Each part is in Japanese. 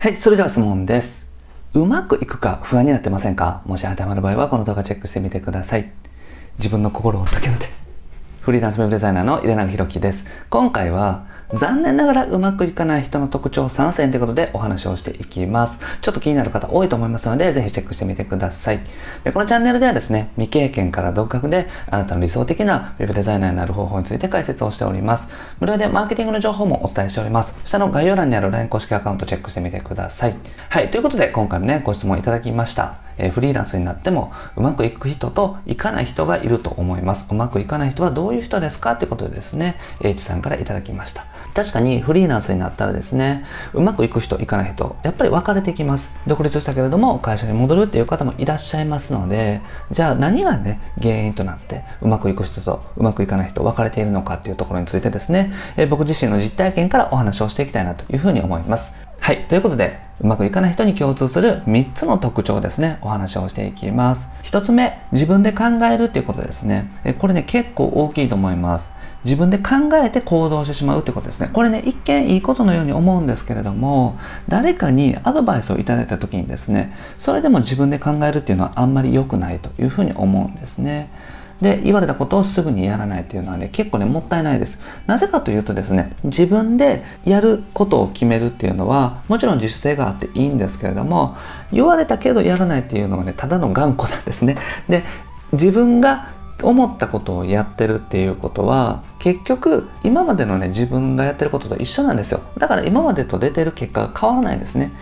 はい、それでは質問です。うまくいくか不安になってませんか？もし当てはまる場合はこの動画チェックしてみてください。自分の心を解けので。フリーランスウェブデザイナーの井出永弘樹です。今回は残念ながらうまくいかない人の特徴3選ということでお話をしていきます。ちょっと気になる方多いと思いますので、ぜひチェックしてみてください。でこのチャンネルではですね、未経験から独学であなたの理想的なウェブデザイナーになる方法について解説をしております。無料でマーケティングの情報もお伝えしております。下の概要欄にある LINE 公式アカウントチェックしてみてください。はい、ということで今回もね、ご質問いただきました。えフリーランスになってもうまくいく人といかない人がいると思います。うまくいかない人はどういう人ですかということでですね、H さんからいただきました。確かにフリーランスになったらですね、うまくいく人、いかない人、やっぱり分かれてきます。独立したけれども会社に戻るっていう方もいらっしゃいますので、じゃあ何がね、原因となってうまくいく人とうまくいかない人分かれているのかっていうところについてですね、え僕自身の実体験からお話をしていきたいなというふうに思います。はい。ということで、うまくいかない人に共通する3つの特徴ですね、お話をしていきます。1つ目、自分で考えるっていうことですね。これね、結構大きいと思います。自分で考えて行動してしまうってことですね。これね、一見いいことのように思うんですけれども、誰かにアドバイスをいただいた時にですね、それでも自分で考えるっていうのはあんまり良くないというふうに思うんですね。で言われたことをすぐにやらないっていうのはね結構ねもったいないです。なぜかというとですね自分でやることを決めるっていうのはもちろん自主性があっていいんですけれども言われたけどやらないっていうのはねただの頑固なんですね。で自分が思ったことをやってるっていうことは結局今までのね自分がやってることと一緒なんですよ。だから今までと出てる結果が変わらないんですね。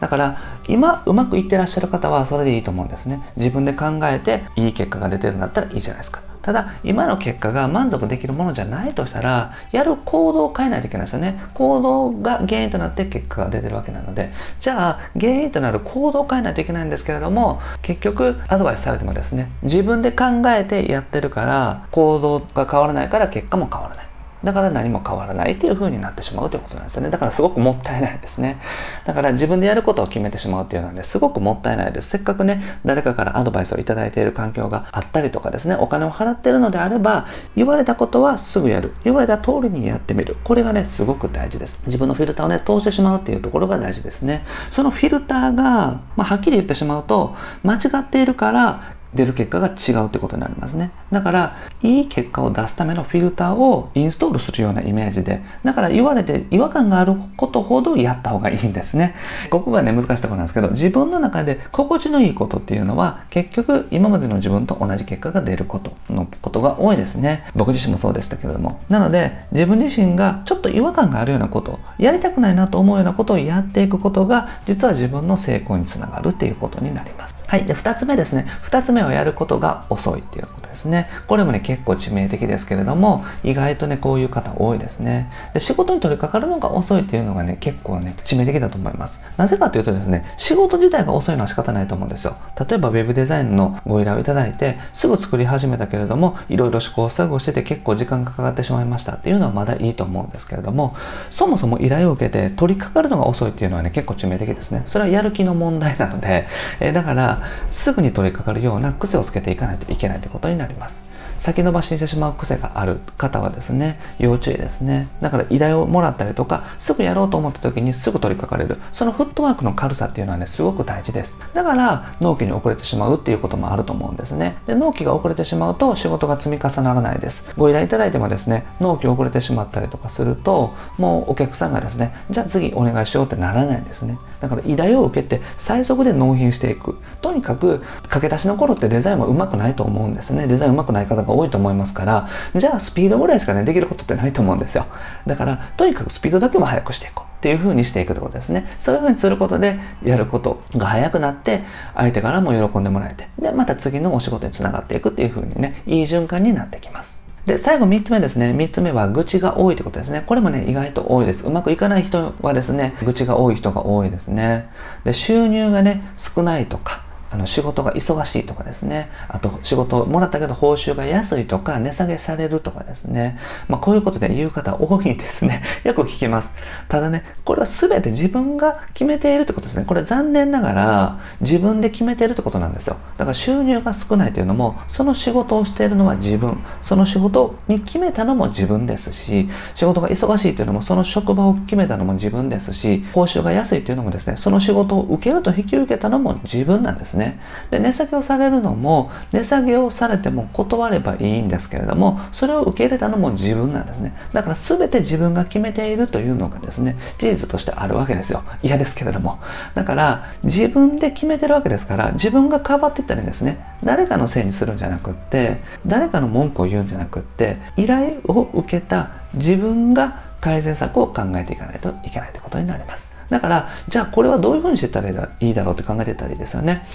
だから今うまくいってらっしゃる方はそれでいいと思うんですね。自分で考えていい結果が出てるんだったらいいじゃないですか。ただ今の結果が満足できるものじゃないとしたらやる行動を変えないといけないですよね。行動が原因となって結果が出てるわけなので。じゃあ原因となる行動を変えないといけないんですけれども結局アドバイスされてもですね自分で考えてやってるから行動が変わらないから結果も変わらない。だから何も変わらないっていう風になってしまうということなんですよね。だからすごくもったいないですね。だから自分でやることを決めてしまうっていうのはね、すごくもったいないです。せっかくね、誰かからアドバイスをいただいている環境があったりとかですね、お金を払っているのであれば、言われたことはすぐやる。言われた通りにやってみる。これがね、すごく大事です。自分のフィルターをね、通してしまうっていうところが大事ですね。そのフィルターが、まあ、はっきり言ってしまうと、間違っているから、出る結果が違うってことになりますね。だから、いい結果を出すためのフィルターをインストールするようなイメージで、だから言われて違和感があることほどやった方がいいんですね。ここがね、難しいところなんですけど、自分の中で心地のいいことっていうのは、結局今までの自分と同じ結果が出ることのことが多いですね。僕自身もそうでしたけれども。なので、自分自身がちょっと違和感があるようなこと、やりたくないなと思うようなことをやっていくことが、実は自分の成功につながるっていうことになります。はい。で、2つ目ですね。2つ目をやることが遅いっていうことですね。これもね、結構致命的ですけれども、意外とね、こういう方多いですね。で、仕事に取り掛かるのが遅いっていうのがね、結構ね、致命的だと思います。なぜかというとですね、仕事自体が遅いのは仕方ないと思うんですよ。例えば、ウェブデザインのご依頼をいただいて、すぐ作り始めたけれども、いろいろ試行錯誤してて結構時間がかかってしまいましたっていうのはまだいいと思うんですけれども、そもそも依頼を受けて取り掛かるのが遅いっていうのはね、結構致命的ですね。それはやる気の問題なので、えだから、すぐに取り掛かるような癖をつけていかないといけないということになりますなります。先延ばしにしてしまう癖がある方はですね、要注意ですね。だから依頼をもらったりとか、すぐやろうと思った時にすぐ取り掛かれる。そのフットワークの軽さっていうのはね、すごく大事です。だから、納期に遅れてしまうっていうこともあると思うんですね。で、納期が遅れてしまうと仕事が積み重ならないです。ご依頼いただいてもですね、納期遅れてしまったりとかすると、もうお客さんがですね、じゃあ次お願いしようってならないんですね。だから依頼を受けて最速で納品していく。とにかく、駆け出しの頃ってデザインはうまくないと思うんですね。デザインうまくない方が多いと思いますから、じゃあスピードぐらいしかね、できることってないと思うんですよ。だから、とにかくスピードだけも速くしていこう。っていう風にしていくってことですね。そういう風にすることで、やることが早くなって、相手からも喜んでもらえて、で、また次のお仕事につながっていくっていう風にね、いい循環になってきます。で、最後3つ目ですね。3つ目は愚痴が多いってことですね。これもね、意外と多いです。うまくいかない人はですね、愚痴が多い人が多いですね。で、収入がね、少ないとか、あの仕事が忙しいとかですね、あと仕事をもらったけど報酬が安いとか値下げされるとかですね、まあこういうことで言う方多いですね。よく聞きます。ただね、これは全て自分が決めているってことですね。これ残念ながら自分で決めているってことなんですよ。だから収入が少ないというのも、その仕事をしているのは自分、その仕事に決めたのも自分ですし、仕事が忙しいというのもその職場を決めたのも自分ですし、報酬が安いというのもですね、その仕事を受けると引き受けたのも自分なんですね。ねで、値下げをされるのも、値下げをされても断ればいいんですけれども、それを受け入れたのも自分なんですね。だから全て自分が決めているというのがですね、事実としてあるわけですよ。嫌ですけれども。だから、自分で決めてるわけですから、自分が変わっていったりですね、誰かのせいにするんじゃなくって、誰かの文句を言うんじゃなくって、依頼を受けた自分が改善策を考えていかないといけないということになります。だから、じゃあこれはどういうふうにしていったらいいだろうって考えてたらいいですよね。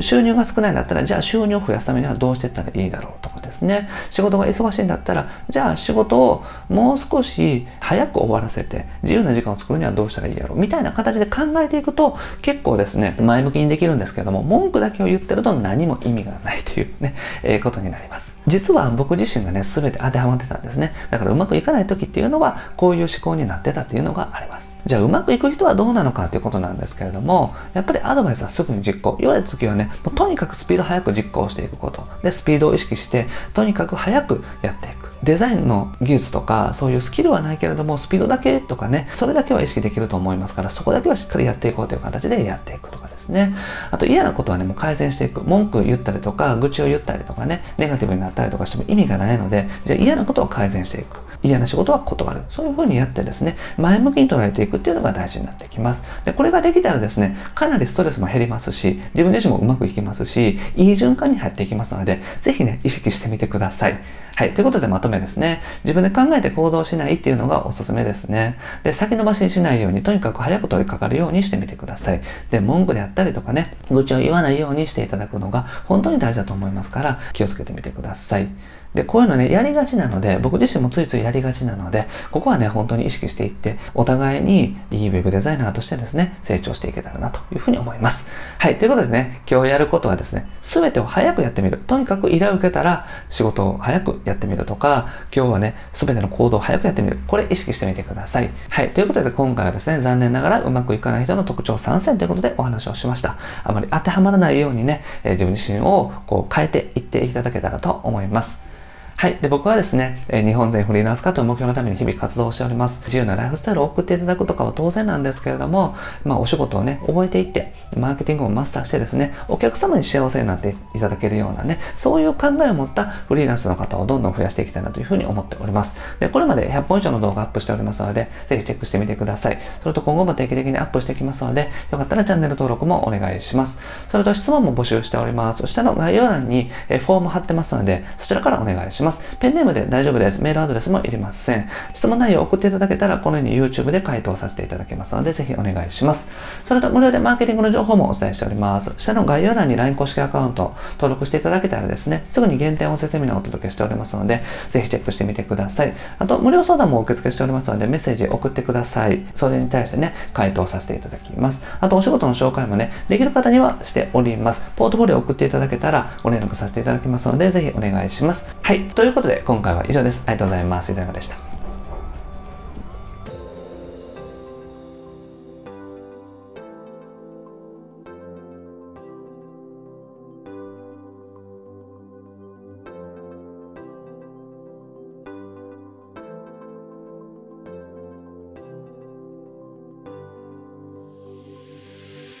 収入が少ないんだったら、じゃあ収入を増やすためにはどうしていったらいいだろうとかですね。仕事が忙しいんだったら、じゃあ仕事をもう少し早く終わらせて、自由な時間を作るにはどうしたらいいだろうみたいな形で考えていくと、結構ですね、前向きにできるんですけども、文句だけを言ってると何も意味がないというね、えー、ことになります。実は僕自身がね、全て当てはまってたんですね。だからうまくいかない時っていうのは、こういう思考になってたっていうのがあります。じゃあうまくいく人はどうなのかっていうことなんですけれども、やっぱりアドバイスはすぐに実行。言われた時はね、もうとにかくスピード速く実行していくこと。で、スピードを意識して、とにかく速くやっていく。デザインの技術とか、そういうスキルはないけれども、スピードだけとかね、それだけは意識できると思いますから、そこだけはしっかりやっていこうという形でやっていくとかですね。あと嫌なことはね、もう改善していく。文句言ったりとか、愚痴を言ったりとかね、ネガティブになったりとかしても意味がないので、じゃ嫌なことを改善していく。嫌な仕事は断る。そういうふうにやってですね、前向きに捉えていくっていうのが大事になってきます。で、これができたらですね、かなりストレスも減りますし、自分自身もうまくいきますし、いい循環に入っていきますので、ぜひね、意識してみてください。はい。ということでまとめですね。自分で考えて行動しないっていうのがおすすめですね。で、先延ばしにしないように、とにかく早く取り掛かるようにしてみてください。で、文句であったたりとかね、愚痴を言わないようにしていただくのが本当に大事だと思いますから、気をつけてみてください。で、こういうのね、やりがちなので、僕自身もついついやりがちなので、ここはね、本当に意識していって、お互いにいいウェブデザイナーとしてですね、成長していけたらなというふうに思います。はい、ということでね、今日やることはですね、すべてを早くやってみる。とにかく依頼を受けたら、仕事を早くやってみるとか、今日はね、すべての行動を早くやってみる。これ意識してみてください。はい、ということで今回はですね、残念ながらうまくいかない人の特徴3選ということでお話をしました。ましたあまり当てはまらないようにね、え、自分自身をこう変えていっていただけたらと思います。はい。で、僕はですね、え日本全フリーランス化という目標のために日々活動しております。自由なライフスタイルを送っていただくとかは当然なんですけれども、まあ、お仕事をね、覚えていって、マーケティングをマスターしてですね、お客様に幸せになっていただけるようなね、そういう考えを持ったフリーランスの方をどんどん増やしていきたいなというふうに思っております。で、これまで100本以上の動画アップしておりますので、ぜひチェックしてみてください。それと今後も定期的にアップしていきますので、よかったらチャンネル登録もお願いします。それと質問も募集しております。下の概要欄にフォーム貼ってますので、そちらからお願いします。ペンネームで大丈夫です。メールアドレスもいりません。質問内容を送っていただけたら、このように YouTube で回答させていただけますので、ぜひお願いします。それと無料でマーケティングの情報もお伝えしております。下の概要欄に LINE 公式アカウント登録していただけたらですね、すぐに限定音声セミナーをお届けしておりますので、ぜひチェックしてみてください。あと、無料相談も受付しておりますので、メッセージ送ってください。それに対してね、回答させていただきます。あと、お仕事の紹介もね、できる方にはしております。ポートフォリオ送っていただけたら、ご連絡させていただきますので、ぜひお願いします。はい。ということで、今回は以上です。ありがとうございます。いかがでした？